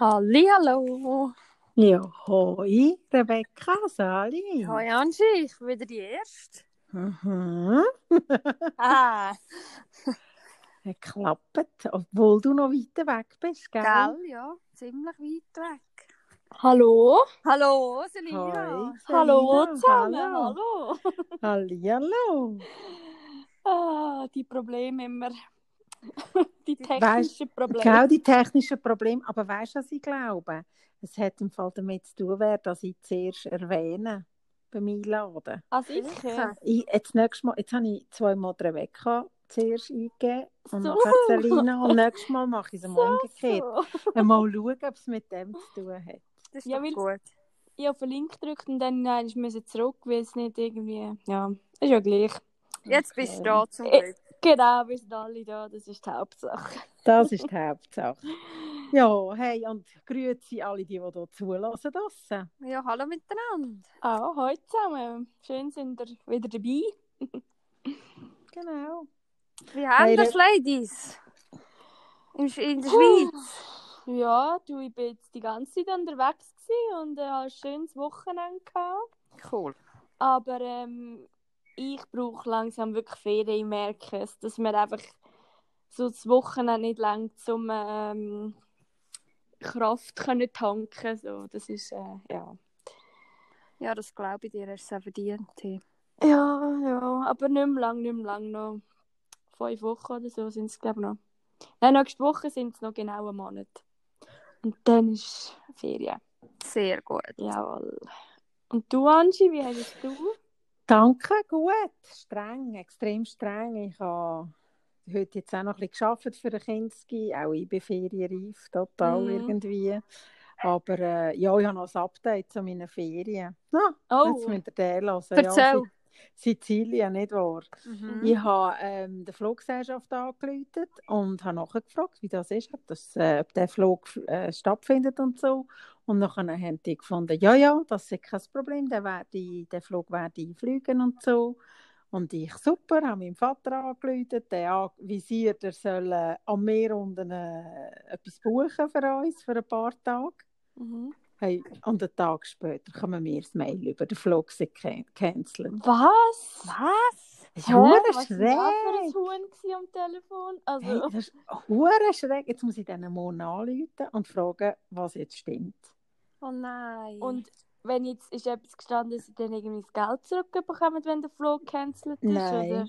Hallihallo. Ja, hoi, Rebecca, Sali. Hoi Angie, ich bin wieder die Erste. Mhm. Ah, Hat geklappt, obwohl du noch weiter weg bist, gell? gell, ja, ziemlich weit weg. Hallo? Hallo, Selina. Hoi, Hallo Selina, zusammen, hallo. hallo. Hallihallo. Ah, die Probleme immer. die technischen Probleme. Genau die technischen Probleme, aber weißt du, was ich glaube? Es hat im Fall damit zu tun, wer das ich zuerst erwähne beim Einladen. Sicher. Sicher. Ich, jetzt, nächstes Mal, jetzt habe ich zweimal die Rebecca zuerst eingegeben und So. nachher Selina und nächstes Mal mache ich es So, umgekehrt. so. Mal schauen, ob es mit dem zu tun hat. Das ist Ja, gut. Ich habe den Link gedrückt und dann nein, ich musste zurück, weil es nicht irgendwie. Ja, ist ja gleich. Jetzt bist du Okay. da zum Äh, Glück. Genau, wir sind alle da, das ist die Hauptsache. Das ist die Hauptsache. Ja, hey, und grüezi alle, die, die hier zulassen. draussen. Ja, hallo miteinander. Auch heute zusammen. Schön sind ihr wieder dabei. Genau. Wie haben Hey, das, Ladies? In, in der Schweiz? Ja, du, ich bin jetzt die ganze Zeit unterwegs und äh, hatte ein schönes Wochenende. Gehabt. Cool. Aber ähm, ich brauche langsam wirklich Ferien. Ich merke es, dass mir einfach so das Wochenende nicht lang zum ähm, Kraft können tanken so Das ist, äh, ja. Ja, das glaube ich dir, hast es auch verdient. hey. Ja, ja, aber nicht mehr lang, nicht mehr lang noch. Fünf Wochen oder so sind es, glaube ich, noch. Nein, nächste Woche sind es noch genau einen Monat. Und dann ist Ferien. Sehr gut. Jawohl. Und du, Angie, wie hast du? Danke, gut. Streng, extrem streng. Ich habe heute jetzt auch noch ein bisschen gearbeitet für ein Kinski. Auch ich bin ferienreif, total Mhm. irgendwie. Aber äh, ja, ich habe noch ein Update zu meinen Ferien. Na, Oh, jetzt müsst ihr den hören. Ja, Erzähl. Si- Sizilien, nicht wahr? Mhm. Ich habe ähm, der Fluggesellschaft angerufen und habe nachgefragt, wie das ist, ob, das, äh, ob der Flug äh, stattfindet und so. Und nachher haben die gefunden, ja, ja, das ist kein Problem, der, werde, der Flug werde ich fliegen und so. Und ich, super, habe meinen Vater angerufen, der anvisiert, er soll äh, am Meer unten äh, etwas buchen für uns, für ein paar Tage. Mhm. Hey, und einen Tag später kommen wir das Mail über, der Flug sei can- cancelled. Was? Was? Das ist Hä? hure Was war das für ein schräg. Am Telefon? Also, Hey, das ist hure schräg. Jetzt muss ich diesen Mann anrufen und fragen, was jetzt stimmt. Oh nein. und wenn jetzt ist etwas gestanden, dass sie dann irgendwie das Geld zurückbekommen, wenn der Flug gecancelt ist, Nein. oder?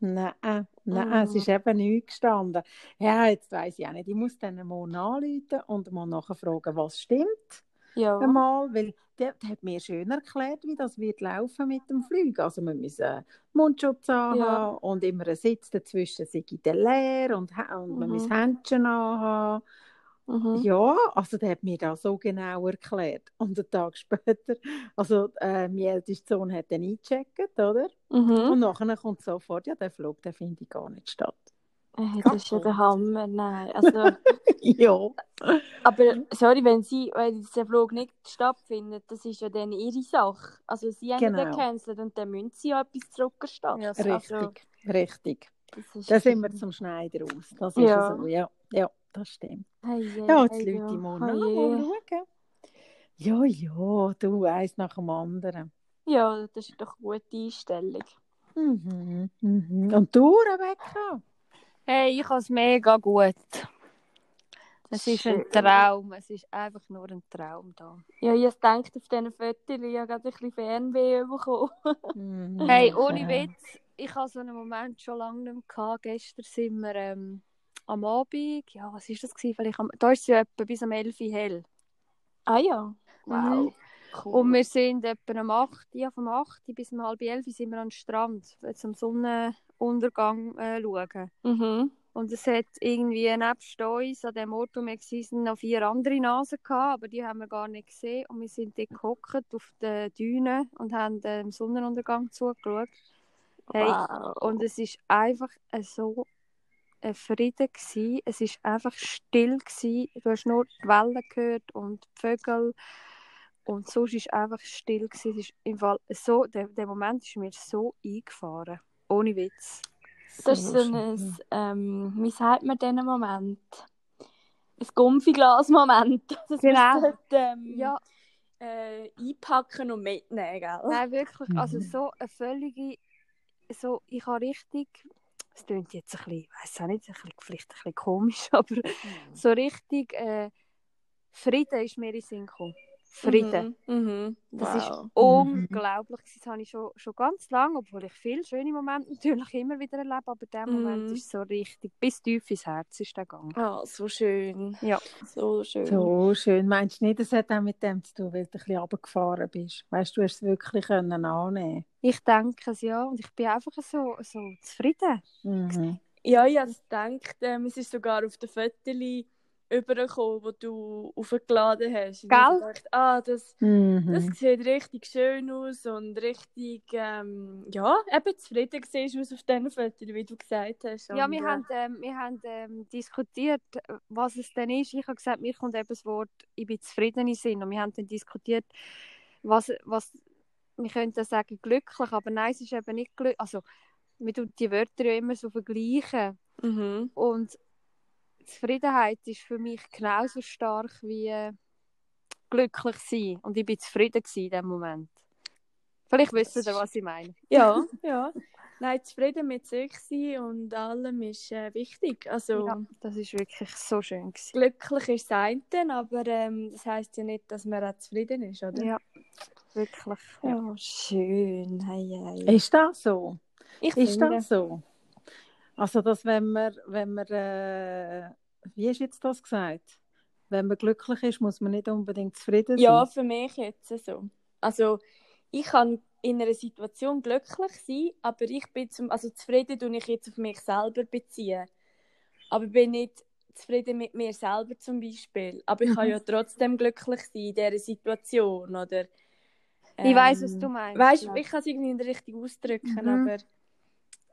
Nein, nein, Mhm. es ist eben nichts gestanden. Ja, jetzt weiss ich auch nicht. Ich muss diesen Mann anrufen und mal nachher fragen, was stimmt. Ja. Einmal, weil der, der hat mir schön erklärt, wie das wird laufen mit dem Flug. Also wir müssen Mundschutz anhaben Ja. und immer ein Sitz dazwischen sei der leer und, und man Mhm. muss Händchen anhaben. Mhm. Ja, also der hat mir das so genau erklärt. Und einen Tag später, also äh, mein ältester Sohn hat dann eingecheckt, oder? Mhm. Und nachher kommt sofort, ja, der Flug, der findet gar nicht statt. Hey, das ist ja der Hammer, nein. Also, ja. aber sorry, wenn sie, wenn der Flug nicht stattfindet, das ist ja dann ihre Sache. Also sie haben Genau. den gecancelt und dann müssen sie ja etwas zurückerstatten. Ja, Richtig, Also, richtig. das ist Da sind wir zum Schneider aus. Das ist Ja. so, ja. Ja, das stimmt. Hey, hey, Ja, jetzt hey, Leute im ja. Mund. Oh Mal schauen. Ja, ja, du, eins nach dem anderen. Ja, das ist doch eine gute Einstellung. Mhm, mhm. Und du, Rebecca? Hey, ich habe es mega gut. Es ist ein Schön. Traum. Es ist einfach nur ein Traum da. Ja, ich habe gedacht, auf diesen Fotos, ich habe gerade ein bisschen Fernweh bekommen. Mhm, Hey, ohne. Witz, ich habe so einen Moment schon lange nicht mehr gehabt. Gestern sind wir ähm, am Abend, ja, was war das? Gewesen? Vielleicht am, da ist es ja etwa bis um 11 Uhr hell. Ah ja, wow. Mhm. Cool. Und wir sind etwa um 8 Uhr, ja, vom 8 Uhr bis um halb 11 Uhr sind wir am Strand, zum Sonnenuntergang äh, schauen. mhm. Und es hat irgendwie nebst uns an dem Ort, wo wir waren, noch vier andere Nasen gehabt, aber die haben wir gar nicht gesehen. Und wir sind dort gehockt auf den Dünen und haben dem Sonnenuntergang zugeschaut. Hey, wow. Und es ist einfach äh, so ein Frieden gsi. Es ist einfach still gsi. Du hast nur die Wellen gehört und die Vögel. Und sonst ist einfach still gsi. Es ist im Fall so, der, der Moment ist mir so eingefahren. Ohne Witz. Das ist so ein, ähm, wie sagt man diesen Moment? ein Gumpfiglas-Moment. Das Genau. genau. ähm, Ja, äh, einpacken und mitnehmen, gell? nein, wirklich. Also Mhm. so eine völlige, so, ich habe richtig, es klingt jetzt ein bisschen, weiß auch nicht, ein bisschen, vielleicht ein bisschen komisch, aber so richtig äh, Frieden ist mir in den Sinn gekommen. Frieden. Mhm. Mhm. Das wow. ist unglaublich. Das habe ich schon, schon ganz lange, obwohl ich viele schöne Momente natürlich immer wieder erlebe, aber der Moment Mhm. ist so richtig, bis tief ins Herz ist der gegangen. Ah, so schön. Ja. So schön. So schön. Meinst du nicht, das hat auch mit dem zu tun, weil du ein bisschen runtergefahren bist? Weißt du, du hast es wirklich können annehmen Ich denke es ja und ich bin einfach so, so zufrieden. mhm. Ja, ich habe gedacht, ähm, es ist sogar auf den Fotos übergekommen, die du aufgeladen hast. Und Gell? gedacht, ah, das, Mhm. das sieht richtig schön aus und richtig, ähm, ja, eben zufrieden siehst aus auf diesen Fotos, wie du gesagt hast. Ja, Und, wir äh, haben, ähm, wir haben ähm, diskutiert, was es denn ist. Ich habe gesagt, mir kommt eben das Wort, ich bin zufrieden im Sinn. Und wir haben dann diskutiert, was, was wir könnten sagen, glücklich, aber nein, es ist eben nicht glücklich. Also, wir tun die Wörter ja immer so vergleichen. Mhm. Und Zufriedenheit ist für mich genauso stark wie äh, glücklich sein. Und ich bin zufrieden in dem Moment. Vielleicht wisst ihr, was ich meine. Ja, ja. Nein, zufrieden mit sich sein und allem ist äh, wichtig. Also, Ja, das ist wirklich so schön gewesen. glücklich ist das eine, aber ähm, das heisst ja nicht, dass man auch zufrieden ist, oder? Ja, wirklich. Ja. Ja, schön. Hey, hey. Ist das so? Ich Ist finde, das so? Also, dass wenn man, wenn man äh, wie du jetzt das gesagt? Wenn man glücklich ist, muss man nicht unbedingt zufrieden sein. ja, für mich jetzt so. Also, ich kann in einer Situation glücklich sein, aber ich bin zum, also zufrieden tue ich jetzt auf mich selber beziehen. Aber bin nicht zufrieden mit mir selber zum Beispiel. Aber ich kann Mhm. ja trotzdem glücklich sein in dieser Situation, oder? Ich weiß, was Ähm, du meinst. Weißt ja. du, ich kann es irgendwie nicht richtig ausdrücken, Mhm. aber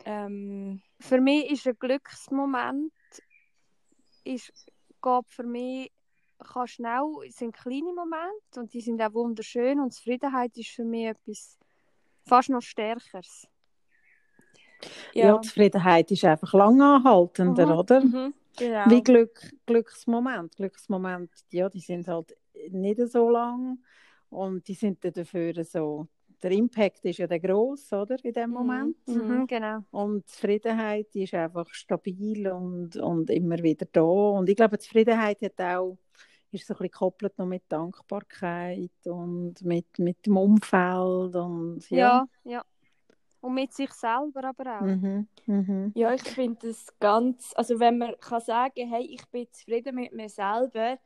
ähm, Für mich ist ein Glücksmoment, ist, geht für mich, kann schnell, es sind kleine Momente und die sind auch wunderschön und Zufriedenheit ist für mich etwas fast noch Stärkeres. ja. ja. Zufriedenheit ist einfach langanhaltender, Mhm. oder? Mhm, genau. Wie Glück, Glücksmoment. Glücksmoment, ja, die sind halt nicht so lang und die sind dann dafür so. Der Impact ist ja der gross, oder, in dem Mhm. Moment. Mhm, genau. Und Zufriedenheit die ist einfach stabil und, und immer wieder da. Und ich glaube, Zufriedenheit hat auch, ist so ein bisschen gekoppelt noch mit Dankbarkeit und mit, mit dem Umfeld. Und, Ja. ja. ja, Und mit sich selber aber auch. Mhm. Mhm. Ja, ich finde das ganz, also wenn man kann sagen, hey, ich bin zufrieden mit mir selber,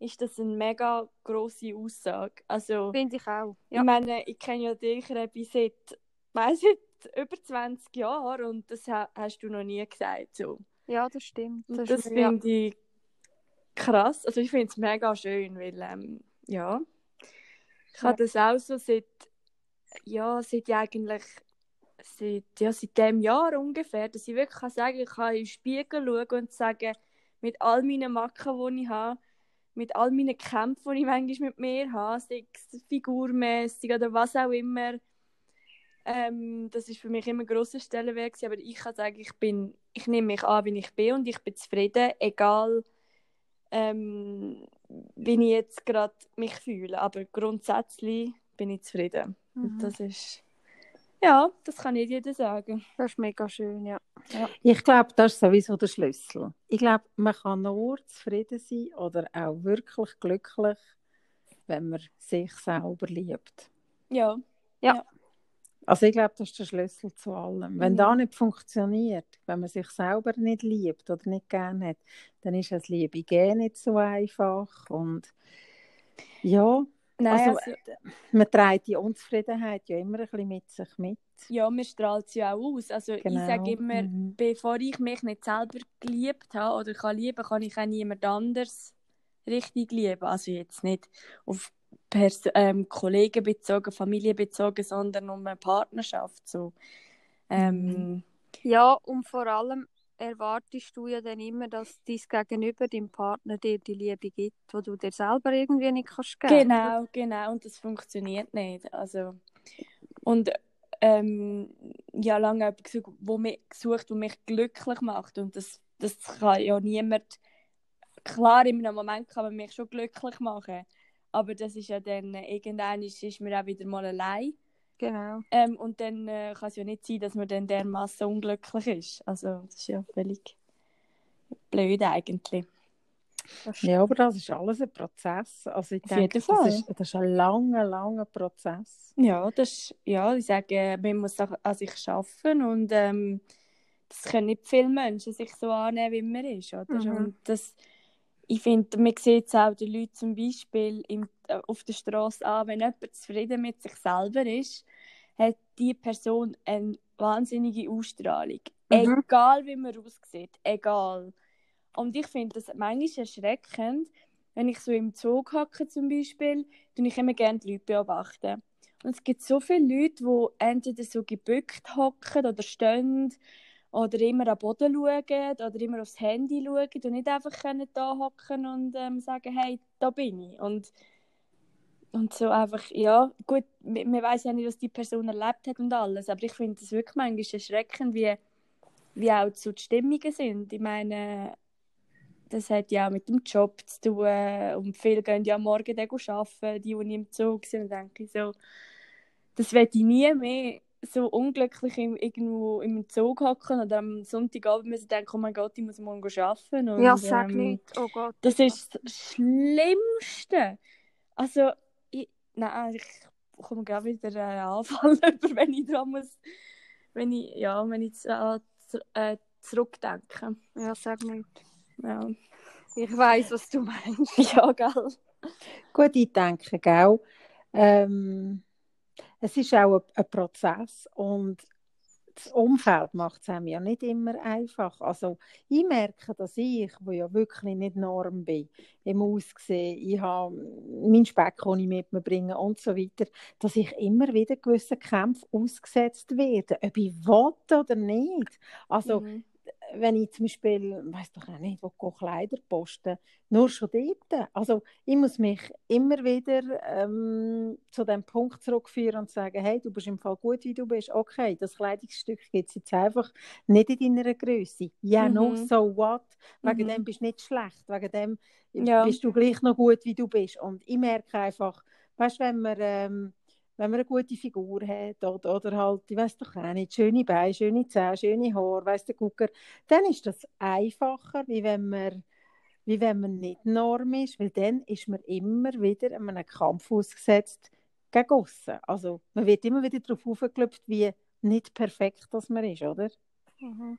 ist das eine mega grosse Aussage. Also, Finde ich auch. Ja. ich meine, ich kenne ja dich Rebi, seit, weiss seit über 20 Jahren und das ha hast du noch nie gesagt. So. ja, das stimmt. Das, das ist, ja. finde ich krass. Also ich finde es mega schön, weil ähm, ja, ich habe das auch so seit ja, seit eigentlich seit, ja, seit dem Jahr ungefähr, dass ich wirklich kann sagen, ich kann in den Spiegel schauen und sagen, mit all meinen Macken, die ich habe, mit all meinen Kämpfen, die ich manchmal mit mir habe, sei es figurmäßig oder was auch immer, ähm, das ist für mich immer ein grosser Stellenwert aber ich kann sagen, ich bin, ich nehme mich an, wie ich bin und ich bin zufrieden, egal ähm, wie ich jetzt gerade mich fühle, aber grundsätzlich bin ich zufrieden. Und Mhm. das ist, ja, das kann nicht jeder sagen. Das ist mega schön, ja. Ich glaube, das ist sowieso der Schlüssel. Ich glaube, man kann nur zufrieden sein oder auch wirklich glücklich, wenn man sich selber liebt. Ja, Also ich glaube, das ist der Schlüssel zu allem. Wenn Mhm. das nicht funktioniert, wenn man sich selber nicht liebt oder nicht gerne hat, dann ist das Liebe gehen nicht so einfach. Und ja, nein, Also, also, man trägt die Unzufriedenheit ja immer ein bisschen mit sich mit. ja, man strahlt sie auch aus. Also ich Genau. sage immer, Mhm. bevor ich mich nicht selber geliebt habe oder kann lieben, kann ich auch niemand anders richtig lieben. Also jetzt nicht auf Pers ähm, Kollegen bezogen, Familie bezogen, sondern um eine Partnerschaft. So. Ähm, Ja, und vor allem erwartest du ja dann immer, dass dein Gegenüber, dein Partner, dir die Liebe gibt, die du dir selber irgendwie nicht kannst geben. Genau, genau. Und das funktioniert nicht. Also, und ähm, ja, lange jemand gesucht, wo mich, gesucht, der mich glücklich macht. Und das, das kann ja niemand klar, in einem Moment kann man mich schon glücklich machen, aber das ist ja dann, irgendwann ist, ist man auch wieder mal allein. Genau. Ähm, und dann äh, kann es ja nicht sein, dass man dann dermaßen unglücklich ist. Also das ist ja völlig blöd eigentlich. Ja, aber das ist alles ein Prozess. Also ich Auf denke, jeden das Fall. ist, das ist ein langer, langer Prozess. Ja, das, ja, ich sage, man muss auch an sich arbeiten und ähm, das können nicht viele Menschen sich so annehmen, wie man ist, oder? Mhm. Und das, ich finde, man sieht es auch den Leuten zum Beispiel im, äh, auf der Straße an, wenn jemand zufrieden mit sich selber ist, hat die Person eine wahnsinnige Ausstrahlung. Mhm. Egal, wie man aussieht, egal. Und ich finde das manchmal erschreckend, wenn ich so im Zug hocke zum Beispiel, tue ich immer gerne die Leute beobachten. Und es gibt so viele Leute, die entweder so gebückt hocken oder stehen oder immer am Boden schauen oder immer aufs Handy schauen und nicht einfach da hocken und ähm, sagen, hey, da bin ich. Und, und so einfach, ja, gut, man man weiß ja nicht, was die Person erlebt hat und alles, aber ich finde es wirklich manchmal erschreckend, wie, wie auch so die Stimmungen sind. Ich meine, das hat ja auch mit dem Job zu tun und viele gehen ja morgen dann arbeiten, die, die im Zug sind, und denke ich so, das werde ich nie mehr so unglücklich im, irgendwo im Zug hocken oder am Sonntagabend müssen denken, oh mein Gott, ich muss morgen arbeiten. Und, Ja, sag ähm, nicht. Oh Gott. Das ist das Schlimmste. Also, ich, nein, ich komme gerade wieder einen Anfall über, wenn ich dran muss, wenn ich, ja, wenn ich äh, äh, zurückdenke. Ja, sag nicht. Ja, Ich weiß, was du meinst. ja gell. Gut, ich denke, gell, ähm, es ist auch ein, ein Prozess und das Umfeld macht es einem ja nicht immer einfach. Also ich merke, dass ich, wo ja wirklich nicht Norm bin, im Aussehen, ich habe meinen Speck, den ich mit mir bringe und so weiter, dass ich immer wieder gewissen Kämpfen ausgesetzt werde, ob ich will oder nicht. Also Mhm. Wenn ich zum Beispiel, weiß doch auch nicht, wo gehe Kleider posten, nur schon dort. Also ich muss mich immer wieder ähm, zu dem Punkt zurückführen und sagen, hey, du bist im Fall gut, wie du bist. Okay, das Kleidungsstück gibt es jetzt einfach nicht in deiner Größe. Ja, no, Mhm. so what? Wegen Mhm. dem bist du nicht schlecht. Wegen dem Ja. bist du gleich noch gut, wie du bist. Und ich merke einfach, weißt, wenn man ähm, wenn man eine gute Figur hat oder, oder halt, ich weiß doch auch nicht, schöne Beine, schöne Zähne, schöne Haare, weiss der Gucker, dann ist das einfacher, wie wenn man, wie wenn man nicht Norm ist, weil dann ist man immer wieder einem Kampf ausgesetzt gegen aussen. Also man wird immer wieder darauf aufgeklopft, wie nicht perfekt das man ist, oder? Mhm.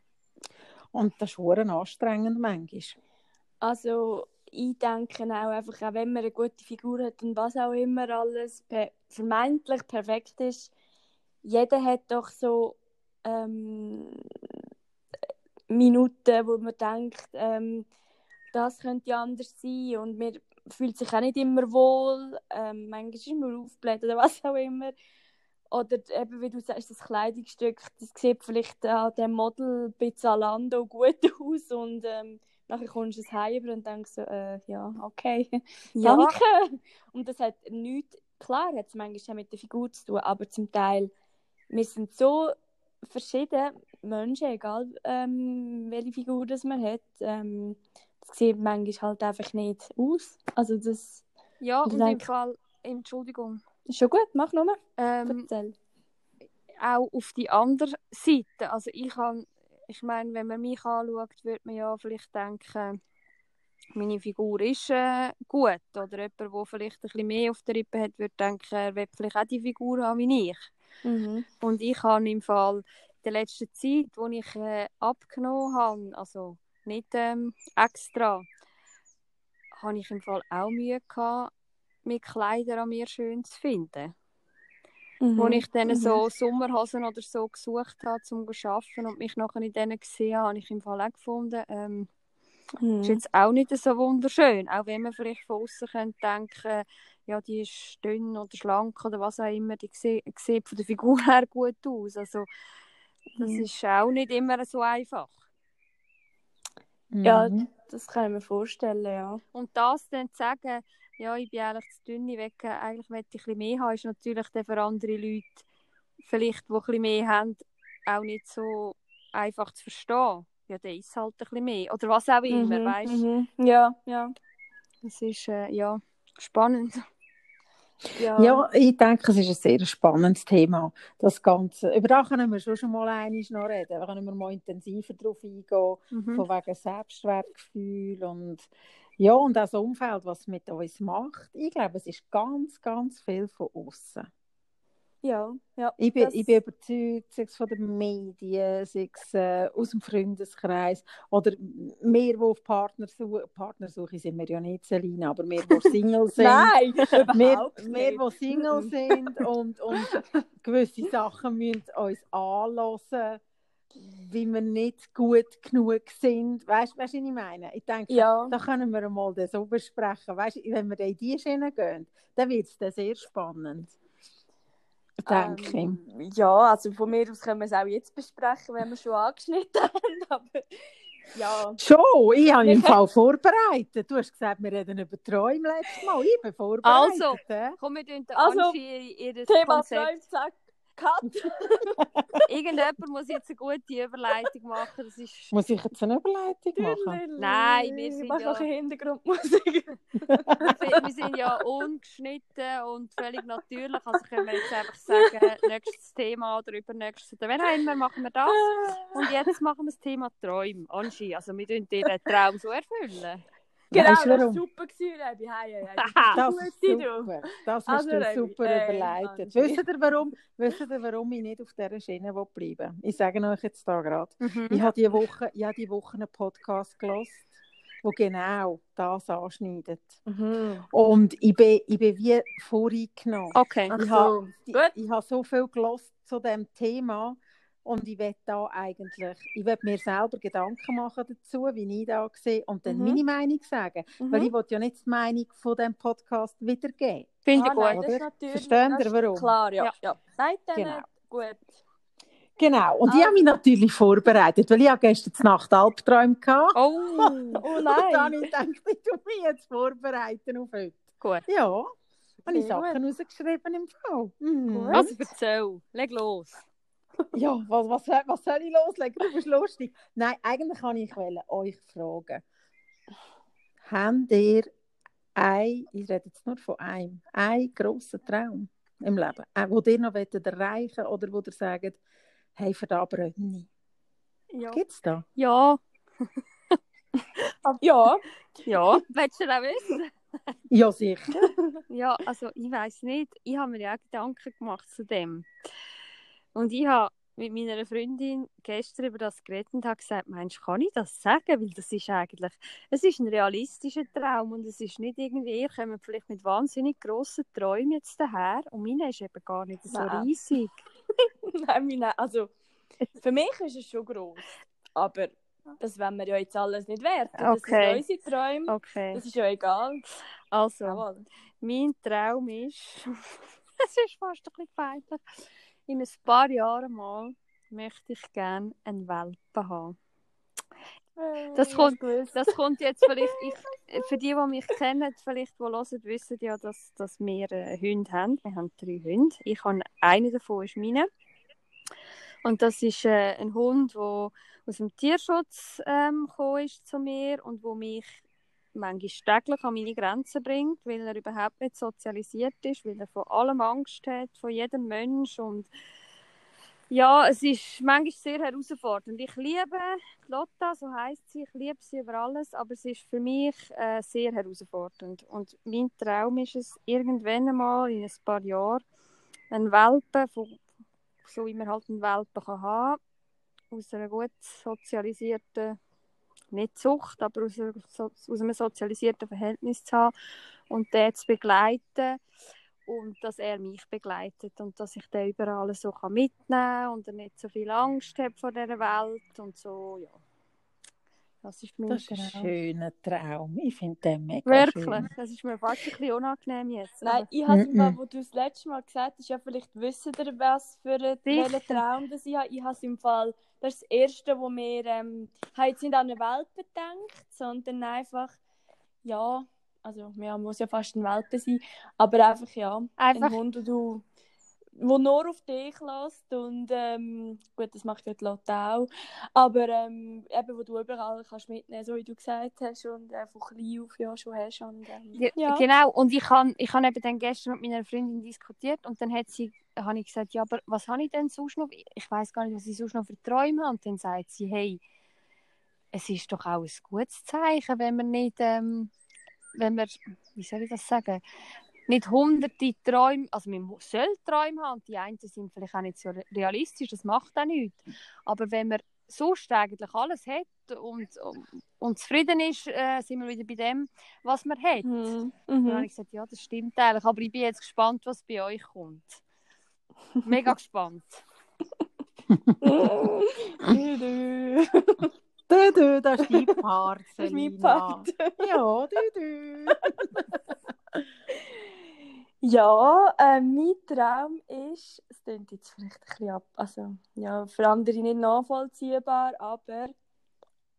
Und das ist anstrengend manchmal. Also, ich denke auch einfach, auch wenn man eine gute Figur hat und was auch immer alles per vermeintlich perfekt ist, jeder hat doch so ähm, Minuten, wo man denkt, ähm, das könnte anders sein und man fühlt sich auch nicht immer wohl, ähm, manchmal ist man aufgebläht oder was auch immer. Oder eben, wie du sagst, das Kleidungsstück, das sieht vielleicht an dem Model bei Zalando gut aus und ähm, nachher kommst du es heim und denkst so, äh, ja, okay, Ja. danke. Und das hat nichts, klar hat es manchmal mit der Figur zu tun, aber zum Teil, wir sind so verschiedene Menschen, egal ähm, welche Figur das man hat, ähm, das sieht manchmal halt einfach nicht aus. Also das Ja, und im denke- Fall, Entschuldigung, ist schon gut, mach nur. ähm, Erzähl. auch auf die andere Seite. Also ich kann, ich meine, wenn man mich anschaut, würde man ja vielleicht denken, meine Figur ist äh, gut. Oder jemand, der vielleicht ein bisschen mehr auf der Rippe hat, würde denken, er will vielleicht auch die Figur haben wie ich. Mhm. Und ich habe im Fall in der letzten Zeit, wo ich äh, abgenommen habe, also nicht ähm, extra, habe ich im Fall auch Mühe gehabt, mit Kleidern an mir schön zu finden. Mhm. Wo ich dann Mhm. so Sommerhosen oder so gesucht habe, um zu arbeiten und mich nachher in denen gesehen habe, habe ich im Fall auch gefunden, ähm, Mhm. ist jetzt auch nicht so wunderschön. Auch wenn man vielleicht von außen könnte denken, ja, die ist dünn oder schlank oder was auch immer, die sieht, sieht von der Figur her gut aus. Also, das Mhm. ist auch nicht immer so einfach. Ja, Mhm. das kann ich mir vorstellen, ja. Und das dann zu sagen, ja, ich bin eigentlich zu dünn, äh, eigentlich möchte ich ein bisschen mehr haben, ist natürlich dann für andere Leute, vielleicht, die ein bisschen mehr haben, auch nicht so einfach zu verstehen. ja, der ist halt ein bisschen mehr. Oder was auch immer, Mhm, weißt du? mhm. Ja, ja. Das ist, äh, ja, spannend. Ja, Ja, ich denke, es ist ein sehr spannendes Thema, das Ganze. Über das können wir schon, schon mal einmal noch reden. Da können wir mal intensiver drauf eingehen, Mhm. von wegen Selbstwertgefühl und ja, und auch das Umfeld, was mit uns macht. Ich glaube, es ist ganz, ganz viel von außen. ja, ja. Ich bin, Das- ich bin überzeugt, sei es von den Medien, sei es äh, aus dem Freundeskreis oder wir, die auf Partnersuche, Partnersuche sind wir ja nicht, Selina, aber wir, die Single sind. Nein, wir, nicht. die Single sind und, und gewisse Sachen müssen uns anlassen, wie wir nicht gut genug sind. Weißt du, was ich meine? Ich denke, Ja. da können wir mal das so besprechen. Weißt du, wenn wir in diese Schiene gehen, dann wird es dann sehr spannend. Denke Ähm, Ja, also von mir aus können wir es auch jetzt besprechen, wenn wir schon angeschnitten haben. Aber ja, ich. Schon, ich habe im Fall vorbereitet. Du hast gesagt, wir reden über Träume letztes Mal. Ich bin vorbereitet. Also? Komm, wir tun Also, Angie ihr Thema Konzept. Träume, Cut. Irgendjemand muss jetzt eine gute Überleitung machen. Das ist... Muss ich jetzt eine Überleitung machen? Nein, wir sind ja- noch eine Hintergrundmusik. wir, sind ja ungeschnitten und völlig natürlich. Also können wir jetzt einfach sagen, nächstes Thema oder übernächstes oder wenn auch immer machen wir das. Und jetzt machen wir das Thema Träume. Angie, also wir tun dir den Traum so erfüllen. Genau, Weißt das war super, Rebi. Hey, hey, hey. Das ist super. Das hast Also, du Rebi, super äh, überleitet. Wisst ihr, warum, wisst ihr, warum ich nicht auf dieser Schiene bleiben will? Ich sage euch jetzt da gerade. Mhm. Ich habe diese Woche, ich habe diese Woche einen Podcast gelesen, der genau das anschneidet. Mhm. Und ich bin, ich bin wie voreingenommen. Okay. Ich so, habe, gut. ich habe so viel gelesen zu diesem Thema und ich will da eigentlich, ich will mir selber Gedanken machen dazu, wie ich da sehe und dann Mhm. meine Meinung sagen. Mhm. Weil ich will ja nicht die Meinung von diesem Podcast wiedergeben. Finde ich ah, gut. nein, das ist oder? natürlich Verstehen das ihr, warum? Klar, ja. Ja. ja. Nein, dann Genau. gut. Genau, und ich Also- habe mich natürlich vorbereitet, weil ich habe gestern Nacht Albträume hatte. Oh, Oh Und dann habe nein. ich gedacht, ich tue mich jetzt vorbereiten auf heute. gut. Ja, habe ich Sachen rausgeschrieben im Fall. Mhm. Gut. Also erzähl, leg los. Ja, was, was, was soll ich loslegen? Du bist lustig. Nein, eigentlich kann ich euch fragen. Habt ihr ein, ich rede jetzt nur von einem, einen grossen Traum im Leben, äh, wo ihr noch wollt erreichen oder wo ihr sagt, hey, für da brenne ich. Ja. Gibt es da? Ja, ja. ja. Willst du das wissen? Ja, sicher. Ja, also ich weiß nicht. Ich habe mir ja auch Gedanken gemacht zu dem. Und ich habe mit meiner Freundin gestern über das geredet und habe gesagt, meinst du, kann ich das sagen? Weil das ist eigentlich, es ist ein realistischer Traum und es ist nicht irgendwie, ihr kommt vielleicht mit wahnsinnig grossen Träumen jetzt daher und meine ist eben gar nicht so Nein. riesig. Nein, meine, also für mich ist es schon groß. Aber das wollen wir ja jetzt alles nicht werten. Das Okay. sind unsere Träume. Okay, Das ist ja egal. also, Jawohl. mein Traum ist, es ist fast ein bisschen peinlich, in ein paar Jahren mal möchte ich gerne einen Welpen haben. Das Äh, kommt-. Das kommt jetzt vielleicht, ich, für die, die mich kennen, vielleicht, die hören, wissen ja, dass, dass wir äh, Hunde haben. Wir haben drei Hunde. Ich habe einen davon, ist meine. Und das ist äh, ein Hund, der aus dem Tierschutz ähm, ist zu mir und wo mich manchmal täglich an meine Grenzen bringt, weil er überhaupt nicht sozialisiert ist, weil er von allem Angst hat, von jedem Mensch und ja, es ist manchmal sehr herausfordernd. Ich liebe Lotta, so heißt sie, ich liebe sie über alles, aber es ist für mich äh, sehr herausfordernd. Und mein Traum ist es, irgendwann einmal in ein paar Jahren einen Welpen, von, so wie man halt einen Welpen kann haben aus einer gut sozialisierten, nicht Zucht, aber aus, aus einem sozialisierten Verhältnis zu haben und den zu begleiten und dass er mich begleitet und dass ich den überall so mitnehmen kann und er nicht so viel Angst hat vor dieser Welt und so, ja. Das ist mein Das ist ein Traum. schöner Traum. Ich finde den mega Wirklich, schön. das ist mir fast ein bisschen unangenehm jetzt. Nein, ich habe Mhm. es, wo du das letzte Mal gesagt hast, ja, vielleicht wisst ihr, was für einen Traum das ich habe. Ich habe es im Fall, das ist das Erste, wo wir, ähm, haben jetzt nicht an eine Welpe gedacht, sondern einfach, ja, also, ja, muss ja fast ein Welpe sein, aber einfach, ja, Einfach, ein Hund, den du wo nur auf dich lässt und ähm, gut, das macht ja die Lotte auch, aber ähm, eben, wo du überall kannst mitnehmen, so wie du gesagt hast und äh, von klein auf ja schon hast und ähm, Ja, ja. Genau, und ich habe ich han eben dann gestern mit meiner Freundin diskutiert und dann hat sie, habe ich gesagt, ja, aber was habe ich denn sonst noch? Ich weiß gar nicht, was ich sonst noch für Träume. Und dann sagt sie, hey, es ist doch auch ein gutes Zeichen, wenn man nicht, ähm, wenn man, wie soll ich das sagen, nicht hunderte Träume, also man soll Träume haben und die einen sind vielleicht auch nicht so re- realistisch, das macht auch nichts. Aber wenn man sonst eigentlich alles hat und, und, und zufrieden ist, äh, sind wir wieder bei dem, was man hat. Mhm. Dann habe Mhm. ich gesagt, ja, das stimmt eigentlich. Aber ich bin jetzt gespannt, was bei euch kommt. Mega gespannt. Du, du, das ist dein Part, Das ist mein. Part. Ja, du, du. Ja, äh, mein Traum ist, es klingt jetzt vielleicht ein bisschen ab, also ja, für andere nicht nachvollziehbar, aber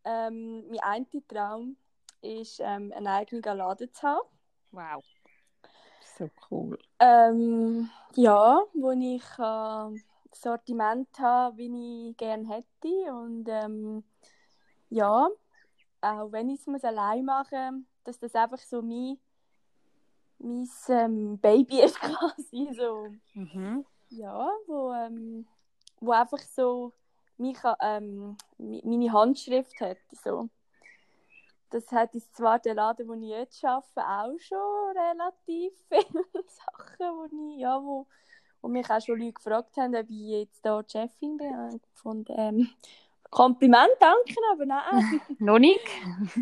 ähm, mein einziger Traum ist, ähm, einen eigenen Laden zu haben. Wow. So cool. Ähm, ja, wo ich äh, Sortiment habe, wie ich gerne hätte und ähm, ja, auch wenn ich es muss allein machen dass das einfach so mein, mein ähm, Baby ist quasi so. Mhm. Ja, wo, ähm, wo einfach so mich, ähm, mi- meine Handschrift hat. So. Das hat jetzt zwar der Laden, wo ich jetzt arbeite, auch schon relativ viele Sachen, wo, ich, ja, wo, wo mich auch schon Leute gefragt haben, ob ich jetzt da die Chefin bin. Von ähm, Kompliment danken, aber nein, Noch nicht?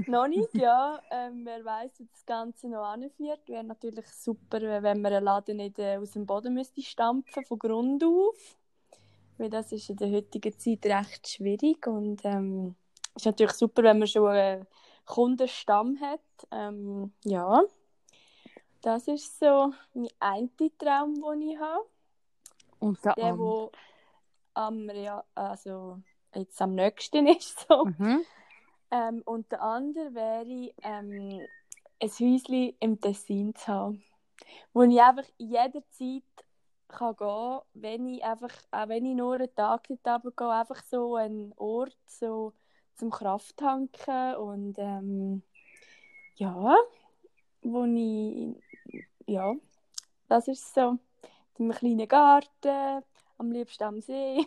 noch nicht, ja. Ähm, wer weiß, wo das Ganze noch anführt. Wäre natürlich super, wenn man einen Laden nicht äh, aus dem Boden müsste stampfen, von Grund auf. Weil das ist in der heutigen Zeit recht schwierig. Und ähm, ist natürlich super, wenn man schon einen Kundenstamm hat. Ähm, ja, das ist so mein einziger Traum, den ich habe. Und der Der, wo am, Rea- also jetzt am nächsten ist. So. Mhm. Ähm, und der andere wäre, ähm, ein Häuschen im Tessin zu haben. Wo ich einfach jederzeit kann gehen wenn ich einfach, auch wenn ich nur einen Tag dort runtergehe, einfach so einen Ort so zum Krafttanken und ähm, ja, wo ich, ja, das ist so, in einem kleinen Garten, am liebsten am See,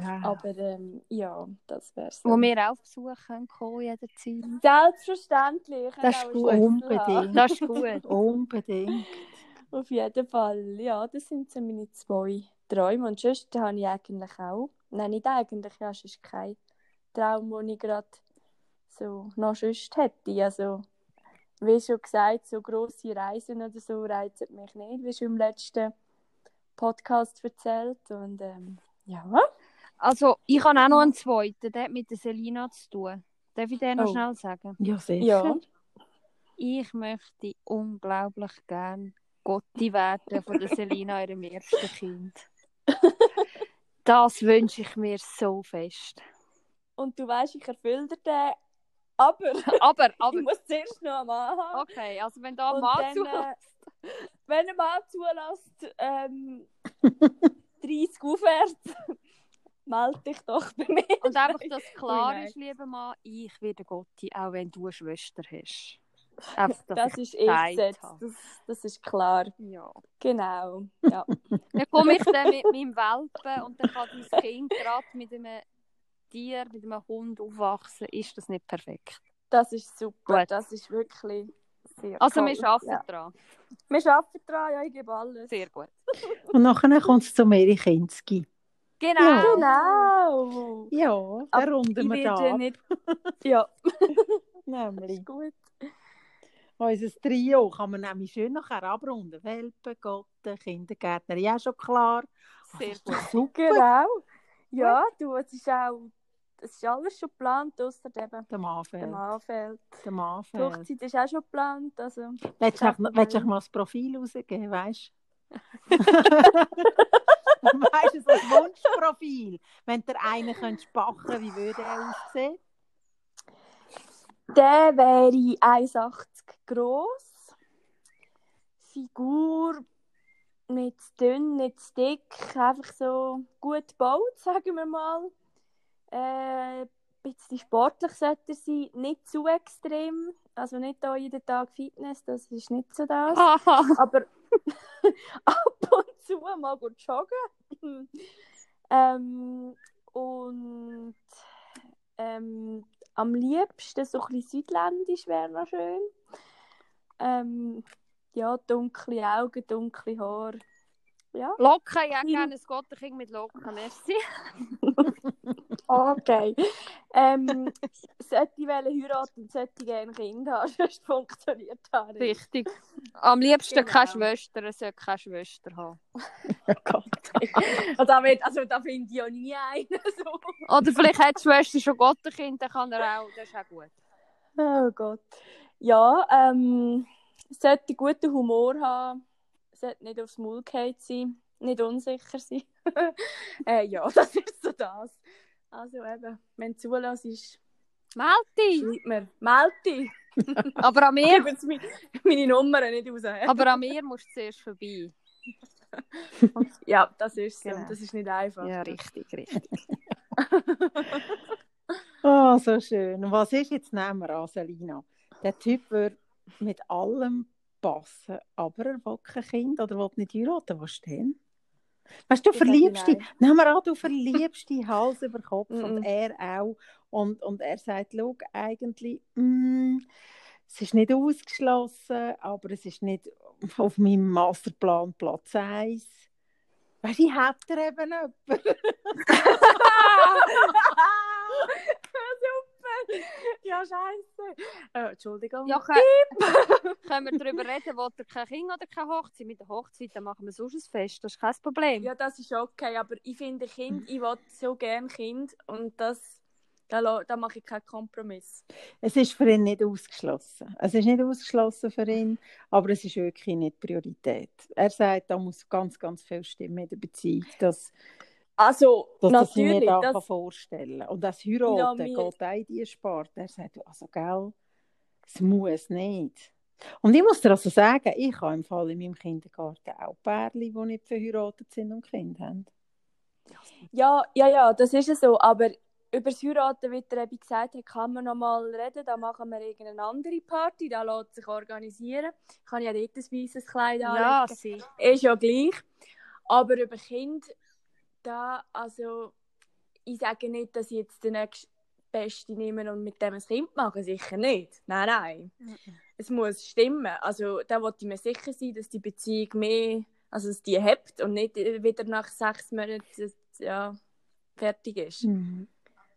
Ja. aber ähm, ja, das wäre so. Wo wir auch auf Besuch können kommen jederzeit. Selbstverständlich. Das ist gut. Unbedingt. Das ist gut. Unbedingt. Auf jeden Fall. Ja, das sind so meine zwei Träume. Und sonst habe ich eigentlich auch. Nein, nicht eigentlich, ja, es ist kein Traum, den ich gerade so noch sonst hätte. Also, wie schon gesagt, so grosse Reisen oder so reizen mich nicht, wie schon im letzten Podcast erzählt. Und ähm, ja. Also, ich habe auch noch einen zweiten, der hat mit der Selina zu tun. Darf ich den noch Oh. schnell sagen? Ja, sicher. Ja. Ich möchte unglaublich gern Gotti werden von der Selina, ihrem ersten Kind. Das wünsche ich mir so fest. Und du weißt, ich erfülle dir den. Aber Aber, aber, ich muss zuerst noch einen Mann haben. okay, also wenn da ein Mann dann, zu... äh, wenn ein Mann zulässt, ähm, 30 aufwärts, melde dich doch bei mir. Und einfach, dass klar ist, lieber Mann, ich werde Gotti, auch wenn du eine Schwester hast. Einfach, Das ist eh habe. das, das ist klar. Ja. Genau. Ja. Dann komme ich dann mit meinem Welpen und dann kann dein Kind gerade mit einem Tier, mit einem Hund aufwachsen. Ist das nicht perfekt? Das ist super. Gut. Das ist wirklich sehr Also, toll. wir arbeiten Ja. dran. Wir arbeiten dran, ja, ich gebe alles. Sehr gut. Und nachher kommt es zu Mary Kinski. Genau. Ja. Genau. Ja, Aber da runden wir da ab. nicht... Ja, Nämlich. ist gut. Unser Trio kann man nämlich schön nachher abrunden. Welpen, Gotten, Kindergärtner, ja schon klar. Sehr gut. Super. Genau. Ja, du, es ist auch... Es ist alles schon geplant, ausser eben dem Manfeld. Anfeld. Der Die Manfeld. Hochzeit ist auch schon geplant, also... Willst du Sag auch- mal. willst du auch mal das Profil rausgeben, weißt du? weißt du, so ein Wunschprofil. Wenn der eine könnte backen, wie würde er aussehen? Der wäre 1,80 groß. Figur nicht zu dünn, nicht zu dick, einfach so gut gebaut, sagen wir mal. Äh, ein bisschen sportlich sollte er sein, nicht zu extrem. Also nicht da jeden Tag Fitness, das ist nicht so das. Aber ab und zu mal joggen. ähm, und ähm, am liebsten so ein bisschen südländisch wäre noch schön. Ähm, ja, dunkle Augen, dunkle Haare. Ja. Locken, ja, gerne ein Gotterkind mit Locken, merci. Okay. ähm, sollte ich heiraten und sollte gerne Kinder haben, sonst funktioniert das nicht. Richtig. Am liebsten Genau. keine Schwester, er sollte keine Schwester haben. Oh Gott. also, da, also da finde ich ja nie einen so. Oder vielleicht hat die Schwester schon Gotterkind, dann kann er auch, das ist auch gut. Oh Gott. Ja, ähm, sollte guten Humor haben, sollte nicht aufs Maul gefallen sein, nicht unsicher sein. äh, ja, das ist so das. Also eben, wenn du zulässt, ist, Meld dich! schreibt mir, meld dich. Aber an Ich mir, gebe jetzt meine, meine Nummer nicht raus. aber an mir musst du zuerst vorbei. Ja, das ist so. Genau. Das ist nicht einfach. Ja, richtig, richtig. Oh, so schön. Und was ist jetzt nehmen wir an, Selina? Der Typ wird mit allem passen, aber er will kein Kind oder will nicht heiraten. Was ist denn? Weißt du, du verliebst dich, nehmen wir an, du verliebst dich Hals über Kopf und er auch. Und, und er sagt, schau, eigentlich, mm, es ist nicht ausgeschlossen, aber es ist nicht auf meinem Masterplan Platz 1. Weißt du, ich hätte eben jemanden. Ja, scheiße. Äh, Entschuldigung. Ja, können, können wir darüber reden, will er kein Kind oder keine Hochzeit? Mit der Hochzeit dann machen wir sonst ein Fest, das ist kein Problem. Ja, das ist okay, aber ich finde Kind, ich will so gerne Kind und das, da, da mache ich keinen Kompromiss. Es ist für ihn nicht ausgeschlossen. Es ist nicht ausgeschlossen für ihn, aber es ist wirklich nicht Priorität. Er sagt, da muss ganz, ganz viel stimmen in der Beziehung, dass, Also, dass das ich mir da das, vorstellen. Und das Heiraten Ja, geht auch in diese Sparte. Er sagt, also, gell, es muss nicht. Und ich muss dir also sagen, ich habe im Fall in meinem Kindergarten auch Pärchen, die nicht verheiratet sind und Kinder haben. ja, ja, ja, das ist ja so, aber über das Heiraten, wie der eben gesagt hat, kann man noch mal reden, da machen wir irgendeine andere Party, da lässt sich organisieren. Ich kann ja dort ein weißes Kleid anlegen. Ja, sie. ist ja gleich. Aber über Kind, da, also, ich sage nicht, dass ich jetzt den nächsten Beste nehme und mit dem ein Kind mache. Sicher nicht. Nein, nein. Es muss stimmen. Also, da wollte ich mir sicher sein, dass die Beziehung mehr, also dass die hebt und nicht äh, wieder nach sechs Monaten ja, fertig ist. Mhm.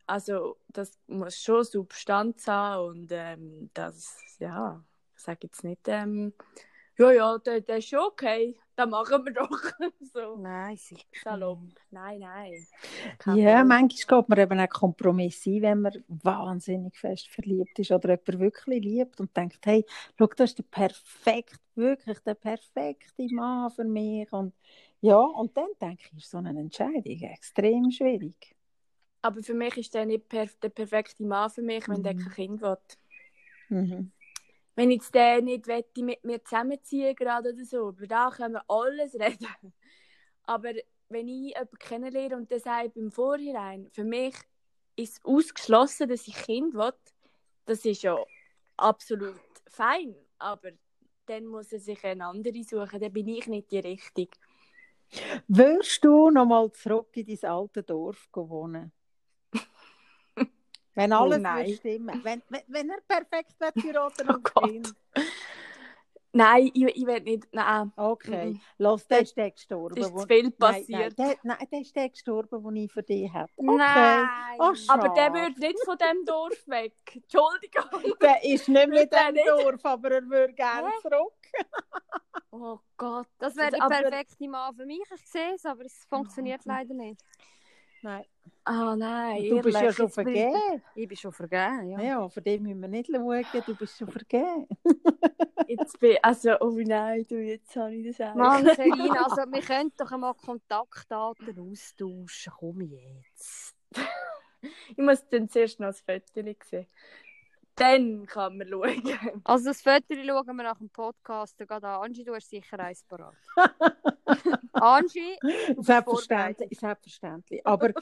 Also, das muss schon Substanz haben und ähm, das, ja, ich sage jetzt nicht, ähm, ja, ja, der, der ist schon okay, das machen wir doch. so, Nein, sicher. salopp. Nein, nein. Kein Ja, Fall. manchmal geht man eben auch Kompromisse ein, wenn man wahnsinnig fest verliebt ist oder jemand wirklich liebt und denkt, hey, schau, das ist der perfekt, wirklich der perfekte Mann für mich. Und ja, und dann denke ich, ist so eine Entscheidung extrem schwierig. Aber für mich ist der nicht perf der perfekte Mann für mich, wenn der Mhm. kein Kind will. Mhm. Wenn jetzt der nicht mit mir zusammenziehen gerade oder so, über da können wir alles reden. Aber wenn ich jemanden kennenlerne und der sagt im Vorhinein, für mich ist ausgeschlossen, dass ich Kind will, das ist ja absolut fein. Aber dann muss er sich eine andere suchen, dann bin ich nicht die Richtige. Würdest du noch mal zurück in dein alte Dorf wohnen? Wenn alles nein. würde stimmen. Wenn, wenn, wenn er perfekt wird heiraten Oh und Gott. Kind. Nein, ich, ich will nicht. Nein, Okay. Mhm. Los, der ist der gestorben. es ist wo- zu viel Nein, passiert. nein, der, nein, der ist der gestorben, den ich für dich hatte. Okay. Nein. Oh, Aber der würde nicht von dem Dorf weg. Entschuldigung. Der ist nicht mit dem. Dorf, aber er würde gerne Hä? zurück. Oh Gott. Das wäre der perfekte Mann für mich, ich sehe es, aber es funktioniert leider nicht. Nein. Ah nein, Du bist ja schon vergeben. Ich bin schon vergeben, ja. Ja, für den müssen wir nicht schauen. Du bist schon vergeben. Ich, jetzt bin also, oh nein, du, jetzt habe ich das auch. Mann, Selina, also wir könnten doch einmal Kontaktdaten austauschen. Komm jetzt. Ich muss dann zuerst noch das Foto sehen. Dann kann man schauen. Also das Foto schauen wir nach dem Podcast. Da geht an. Angie, du hast sicher eins parat. Angie, Selbstverständlich, selbstverständlich. Aber äh,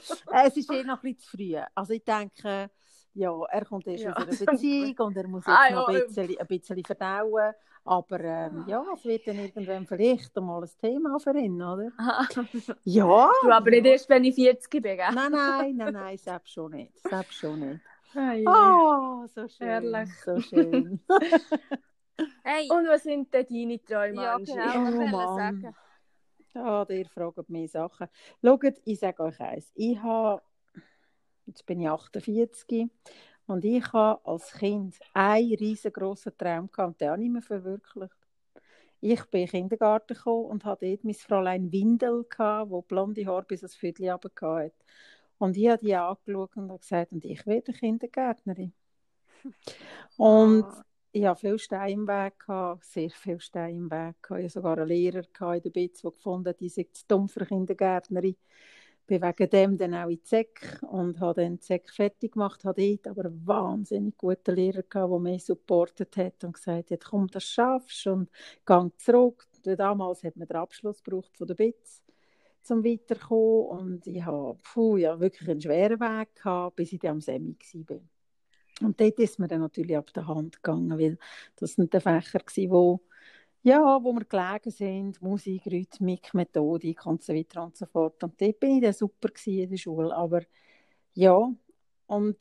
es ist eh noch ein bisschen zu früh. Also ich denke, ja, er kommt erst Ja. aus einer Beziehung und er muss jetzt Ah, noch ja, ein bisschen, ein bisschen verdauen. Aber ähm, ja, es wird dann irgendwann vielleicht mal ein Thema für ihn, oder? Ja. du aber nicht erst, wenn ich 40 bin, gell? Nein, nein, nein, nein, selbst schon nicht. Selbst schon nicht. Ah, ja. Oh, so schön. Herrlich. So schön. Hey, Und was sind denn deine Träume, ja, genau, Oh, ich wollte Mann. sagen. Ja, ihr fragt mich Sachen. Schaut, ich sage euch eins. Ich habe, jetzt bin ich 48 und ich habe als Kind einen riesengroßen Traum gehabt und den habe ich mir verwirklicht. Ich bin in den Kindergarten gekommen und hatte dort mein Fräulein Windel, gehabt, wo blonde Haare bis ans Viertel runter hatte. Und ich habe die angeschaut und habe gesagt, und ich werde Kindergärtnerin. Und ich hatte viele Steine im Weg, gehabt, sehr viele Steine im Weg. gehabt. Ich hatte sogar einen Lehrer in der BITS, der gefunden hat, ich sei zu dumm für Kindergärtnerin. Bin wegen dem dann auch in die ZEC und habe dann die ZEC fertig gemacht, habe dort aber einen wahnsinnig guten Lehrer gehabt, der mich supportet hat und gesagt hat, komm, das schaffst und geh zurück. Damals hat man den Abschluss gebraucht von der BITS, zum weiterkommen und ich habe puh, ja, wirklich einen schweren Weg gehabt, bis ich dann am Semi war. Und dort ist mir dann natürlich ab der Hand gegangen, weil das sind die Fächer gewesen, wo, ja, wo wir gelegen sind, Musik, Rhythmik, Methodik und so weiter und so fort. Und dort bin ich dann super in der Schule, aber ja, und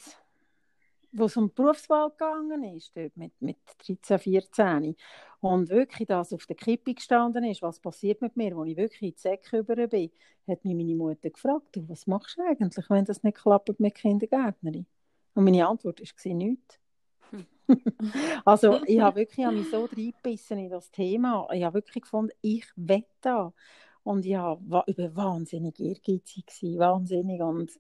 wo es um die Berufswahl gegangen ist, dort mit, mit 13, 14, und wirklich das auf der Kippe gestanden ist, was passiert mit mir, als ich wirklich in die Säcke über bin, hat mich meine Mutter gefragt, du, was machst du eigentlich, wenn das nicht klappt mit Kindergärtnerin? Und meine Antwort war nichts. also ich habe wirklich ich habe mich so reingebissen in das Thema. Ich habe wirklich gefunden, ich will da. Und ich war wa über wahnsinnig ehrgeizig, gewesen, wahnsinnig. Und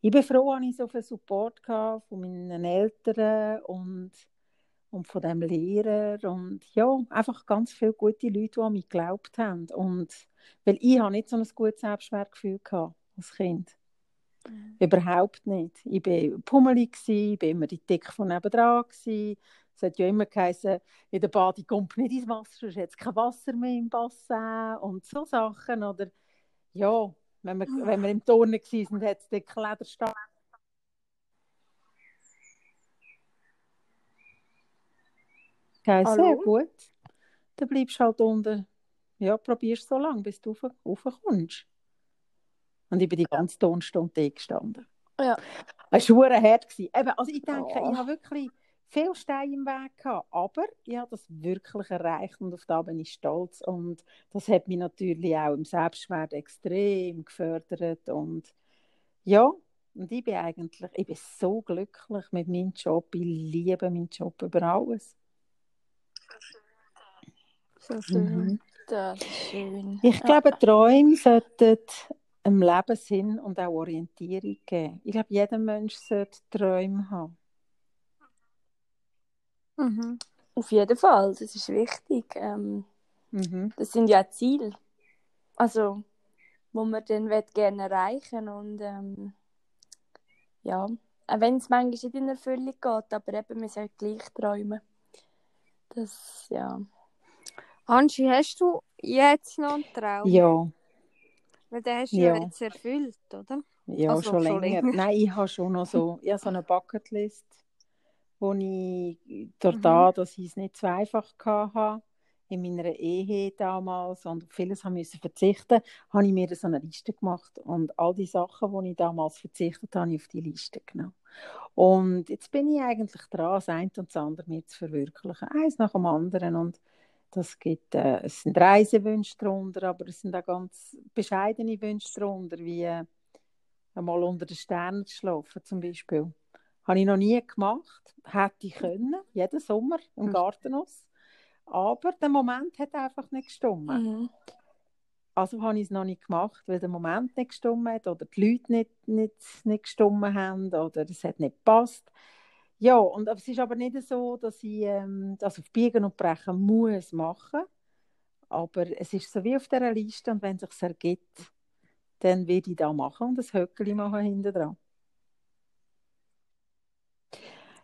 ich bin froh, dass ich so viel Support hatte von meinen Eltern und, und von dem Lehrer. Und ja, einfach ganz viele gute Leute, die an mich geglaubt haben. Und, weil ich habe nicht so ein gutes Selbstwertgefühl gehabt als Kind. Überhaupt nicht. Ich war pummelig, ich war immer die Dick von nebenan. Es hat ja immer geheißen, in der Bade kommt nicht ins Wasser, sonst hat es kein Wasser mehr im Bassin und so Sachen. Oder ja, wenn wir, wenn wir im Turnen waren, hat es den Klederstab. Hallo? sehr gut. Dann bleibst du halt unten. Ja, probierst so lange, bis du rauf- raufkommst. Und ich bin die ganze Tonstunde gestanden. Ja. Es war hart. gewesen. Eben, also ich denke, Oh. ich habe wirklich viele Steine im Weg gehabt, aber ich habe das wirklich erreicht und auf das bin ich stolz. Und das hat mich natürlich auch im Selbstwert extrem gefördert. Und ja, und ich bin eigentlich, ich bin so glücklich mit meinem Job. Ich liebe meinen Job über alles. So schön. Mhm. Das ist schön. Ich glaube, Träume sollten im Leben Sinn und auch Orientierung geben. Ich glaube, jeder Mensch sollte Träume haben. Mhm. Auf jeden Fall, das ist wichtig. Ähm, Mhm. das sind ja Ziele. Also, wo man dann gerne erreichen und ähm, ja, auch wenn es manchmal nicht in Erfüllung geht, aber eben, man sollte gleich träumen. Das, ja. Angie, hast du jetzt noch einen Traum? Ja, Weil den hast du Ja. ja jetzt erfüllt, oder? ja Also, schon, schon länger. länger. Nein, ich habe schon noch so, ich habe so eine Bucketlist, wo ich, durch Mhm. da, dass ich es nicht so einfach hatte, in meiner Ehe damals und auf vieles haben müssen verzichten, habe ich mir so eine Liste gemacht und all die Sachen, die ich damals verzichtet habe, habe ich auf die Liste genommen. Und jetzt bin ich eigentlich dran, das eine und das andere mir zu verwirklichen, eins nach dem anderen und das gibt, äh, es sind Reisewünsche drunter, aber es sind auch ganz bescheidene Wünsche drunter, wie äh, einmal unter den Sternen zu schlafen zum Beispiel. Habe ich noch nie gemacht, hätte ich können, jeden Sommer im Mhm. Garten aus. Aber der Moment hat einfach nicht gestimmt. Mhm. Also habe ich es noch nicht gemacht, weil der Moment nicht gestimmt hat oder die Leute nicht, nicht, nicht gestimmt haben oder es hat nicht gepasst. Ja, und es ist aber nicht so, dass ich ähm, das auf Biegen und Brechen muss machen. Aber es ist so wie auf dieser Liste und wenn es sich ergibt, dann werde ich das machen und das Höckeli machen hinten dran.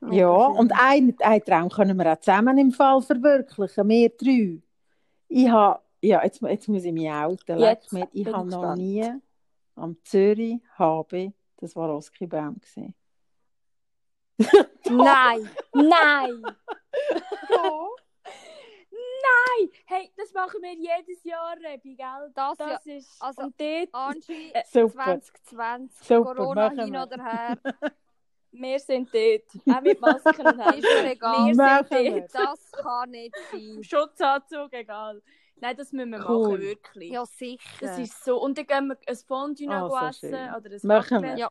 Mega Ja, und einen, einen Traum können wir auch zusammen im Fall verwirklichen, wir drei. Ich habe Ja, jetzt, jetzt muss ich mich outen. Jetzt mich, ich habe ich noch gespannt. nie am Zürich HB das Swarovski-Baum gesehen. Nein! Nein! Nein! Hey, das machen wir jedes Jahr, Rebi, gell? Das, Das ja. ist... Also- und dort, Angie, Super. 2020, Super, Corona hin wir. oder her, wir sind dort. Auch mit Masken und ist mir egal. Wir Machen sind wir. dort. Das kann nicht sein. Schutzanzug, egal. Nein, das müssen wir Cool. machen, wirklich. Ja, sicher. Das ist so. Und dann gehen wir ein Fondue noch so essen schön. oder ein Machen wir. Ja.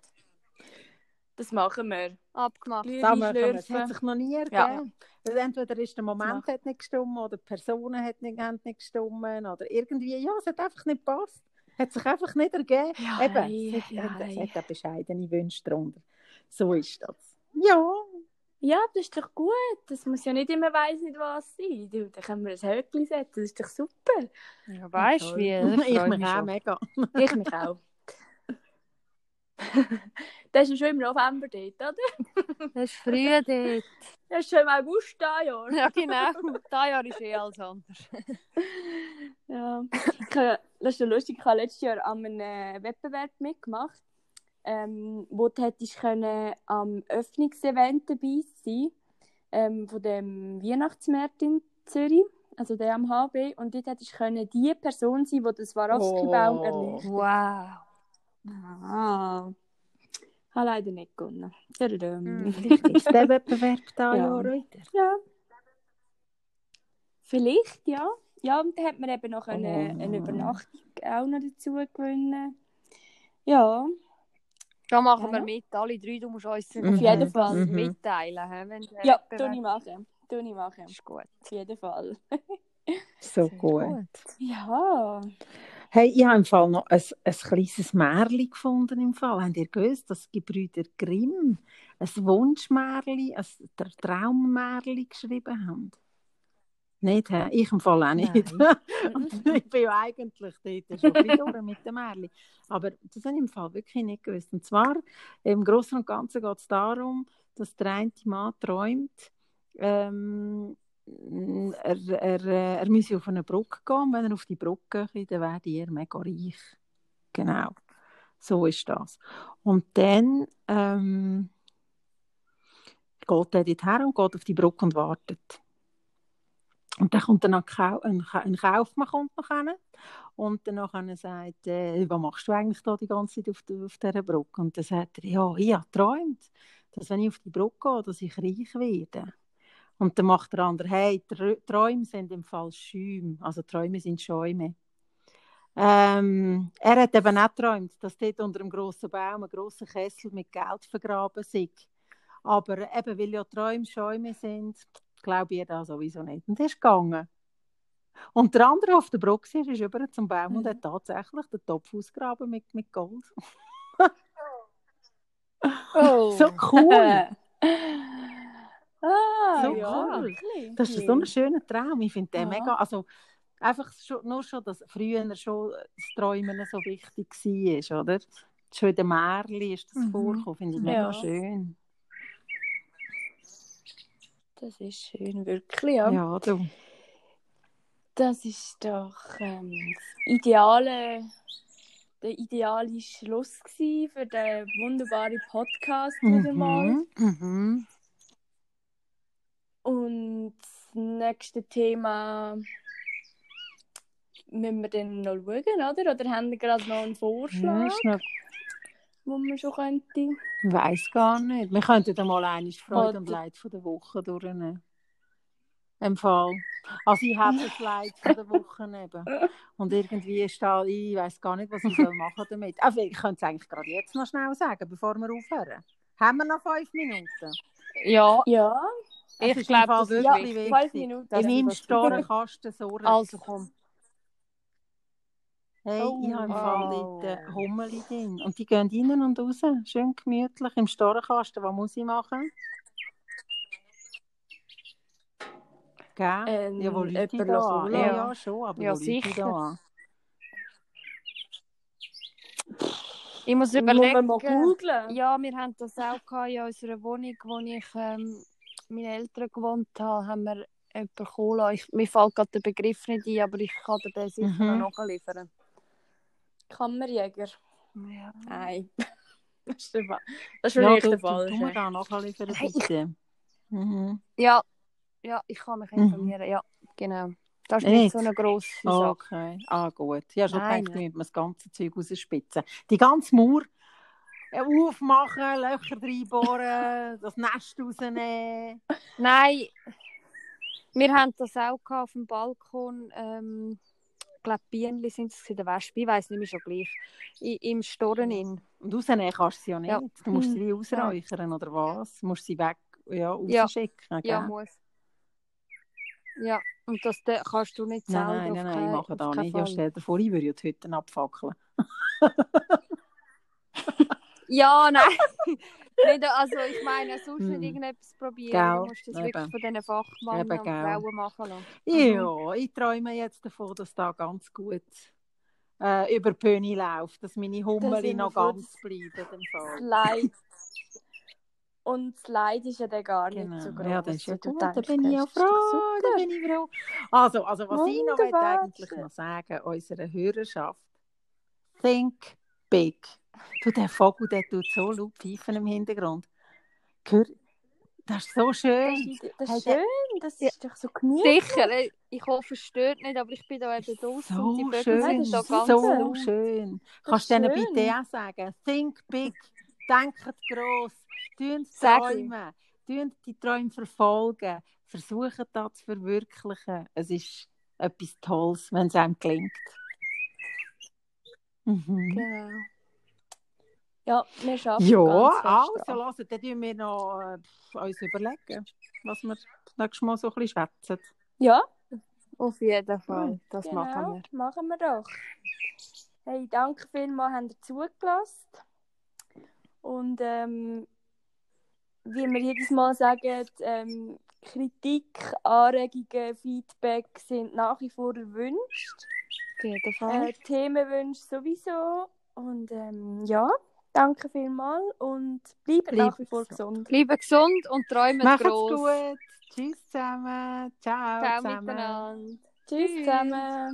Das machen wir. abgemacht. Glühwein Da machen wir. Es schlürfen. hat sich noch nie Ja. ergeben. Weil entweder ist der Moment hat nicht gestimmt oder die Personen hat nicht, haben nicht gestimmt oder irgendwie, ja, es hat einfach nicht gepasst. Hat sich einfach nicht ergeben. Ja, Eben, es hat, ja, hat, es hat auch bescheidene Wünsche darunter. So ist das. Ja, Ja, das ist doch gut. Das muss ja nicht immer weiss nicht was sein. Du, da können wir ein Höckli setzen. Das ist doch super. Ja, weißt du wie? ich mich auch mega. Ich mich auch. das ist schon im November dort, oder? Das ist früh dort. Das ist schon im August da, Jahr. Ja, genau. Dieses Jahr ist eh alles anders. Ja. Das ist ja lustig. Ich habe letztes Jahr an einem Wettbewerb mitgemacht, ähm, wo du hättest können am Öffnungsevent dabei sein ähm, von dem Weihnachtsmarkt in Zürich, also der am HB. Und dort hättest du können die Person sein, die den Swarovski-Baum Oh. erleuchtet. Wow. Ah. Habe leider nicht gewonnen. Mm. Vielleicht ist der Wettbewerb da Ja. ja wieder. Ja. Vielleicht, ja. Ja, und dann hat man eben noch eine, Oh. eine Übernachtung auch noch dazu gewinnen. Ja, Da machen wir Ja. mit, alle drei. Du musst uns Auf jeden das Fall. Mhm. mitteilen. hä, Wenn ja, tue ich machen. Tue ich machen. ist gut. Auf jeden Fall. So Sehr gut. Ja. Hey, ich habe im Fall noch ein, ein kleines Märchen gefunden. Im Fall. Habt ihr gewusst, dass die Gebrüder Grimm ein Wunschmärchen, ein Tra- Traummärchen geschrieben haben? Nicht, hä? Ich im Fall auch nicht. Ich bin ja eigentlich dort schon durch mit dem Märchen. Aber das habe ich im Fall wirklich nicht gewusst. Und zwar, im Großen und Ganzen geht es darum, dass der eine Mann träumt, ähm, er, er, äh, er müsse auf eine Brücke gehen. Wenn er auf die Brücke geht, dann werde er mega reich. Genau. So ist das. Und dann ähm, geht er dort her und geht auf die Brücke und wartet. Und dann kommt dann ein, Kau ein, ein Kaufmann kommt noch hin. Und dann nachher sagt äh, was machst du eigentlich da die ganze Zeit auf, auf dieser Brücke? Und dann sagt er, ja, ich habe geträumt, dass wenn ich auf die Brücke gehe, dass ich reich werde. Und dann macht der andere, hey, Trä- Träume sind im Fall Schäume, also Träume sind Schäume. Ähm, er hat eben auch geträumt, dass dort unter einem grossen Baum ein grosser Kessel mit Geld vergraben ist. Aber eben, weil ja Träume Schäume sind, glaube ich das sowieso nicht. Und er ist gegangen. Und der andere auf der Brücke ist, ist über zum Baum und Mhm. hat tatsächlich den Topf ausgraben mit, mit Gold. Oh. So cool! ah, So ja. cool. wirklich. Das ist so ein schöner Traum. Ich finde den Ja. mega. Also, einfach schon, nur schon, dass früher schon das Träumen so wichtig war, oder? Schon in den Märchen ist das Mhm. vorgekommen, finde ich mega Ja. schön. Das ist schön, wirklich, ja. Ja, du. Das ist doch ähm, das ideale, der ideale Schluss für den wunderbaren Podcast wieder mal. Mhm. Mhm. Und das nächste Thema müssen wir dann noch schauen, oder? Oder haben wir gerade noch einen Ja, Vorschlag, ist wo man schon könnte? ich weiß gar nicht. Wir könnten da mal eine Freude und Oder- Leid von der Woche durchnehmen. Im Fall. Also ich habe das Leid von der Woche eben. Und irgendwie ist da, ich weiß gar nicht, was ich soll machen damit. Also ich könnte es eigentlich gerade jetzt noch schnell sagen, bevor wir aufhören. Haben wir noch fünf Minuten? Ja, Ja, ich glaube, das ist ja, wirklich fünf wichtig. Minuten. In meinem ist Storenkasten so also komm. Hey, ich habe im Fall Oh. dort äh, Hummeli drin. Und die gehen rein und raus. Schön gemütlich im Storenkasten. Was muss ich machen? Gell? Ähm, ja, wo Leute da? Ja, Ja. schon. Aber Ja, wo sicher. da? Ich muss Muss man mal überlegen. googlen? Ja, wir haben das auch gehabt in unserer Wohnung, wo ich ähm, meine Eltern gewohnt habe, haben wir jemanden kommen lassen. Ich, mir fällt gerade der Begriff nicht ein, aber ich kann dir den sicher Mhm. noch nachliefern. Kammerjäger. Ja. Nein. Das ist, der das ist Ja, vielleicht du, der du, Fall. du da nachliefern, Hey, ich-. Mhm. ja, ja, ich kann mich Mhm. informieren, ja, genau. Das ist Nicht? nicht so eine grosse Sache. Okay, ah gut. Ja, schon gedacht, müssen wir das ganze Zeug rausspitzen. Die ganze Mauer äh, aufmachen, Löcher reinbohren, das Nest rausnehmen. Nein, wir haben das auch auf dem Balkon. Ähm, glaube, Bienen sind es, gewesen, der Wespe, ich weiß nicht mehr schon gleich. I, Im Storen in. Und rausnehmen kannst du sie ja nicht. Ja. Du musst sie Hm. wie ausräuchern, oder was? Du musst sie weg, ja, Ja. rausschicken, Ja, gell? muss. Ja, und das da kannst du nicht selber. Nein, nein, nein, nein, ich mache auf da keinen nicht. Ja, Fall. stell dir vor, ich würde ja die Hütte abfackeln. Ja, nein. nicht, also ich meine, sonst Hm. nicht irgendetwas probieren. Gell, Du musst das wirklich eben. von diesen Fachmännern Eben, und. Frauen machen lassen. Ja, ich träume jetzt davon, dass da ganz gut äh, über die Bühne läuft, dass meine wir noch ganz bleiben. Das Leid. Und das Leid ist ja dann gar nicht Genau. so groß. ja, das ist ja gut, da denkst. bin ich ja froh, da bin ich froh. Also, also was ich noch Wunderbar. eigentlich noch sagen, unserer Hörerschaft, think big. Du, der Vogel, der tut so laut pfeifen im Hintergrund. Hör, das ist so Das schön. ist, das Hey, ist der- schön, das ist doch so gemütlich. Sicher, ich hoffe, es stört nicht, aber ich bin da eben draußen und die So schön, sind da das ist ganz so laut. schön. Das Kannst du denen bitte auch sagen, think big, denkt gross, tun träumen, tun die Träume verfolgen, versuchen das zu verwirklichen. Es ist etwas Tolles, wenn es einem gelingt. Mhm. Genau. Ja, wir schaffen Ja, also, lasst, dann tun wir noch äh, uns überlegen, was wir das nächste Mal so ein bisschen schwätzen. Ja, Auf jeden Fall, Hm, das genau, machen wir. machen wir doch. Hey, danke vielmals, habt ihr zugelassen. Und ähm, wie wir jedes Mal sagen, ähm, Kritik, Anregungen, Feedback sind nach wie vor erwünscht. Auf jeden Fall. Äh, Themenwünsche sowieso. Und ähm, ja, danke vielmals und bleibt Bleibt nach wie vor gesund. Bleiben gesund und träumen Macht's groß. gut. Tschüss zusammen. Ciao, Ciao zusammen. miteinander. Tschüss Tschüss. zusammen.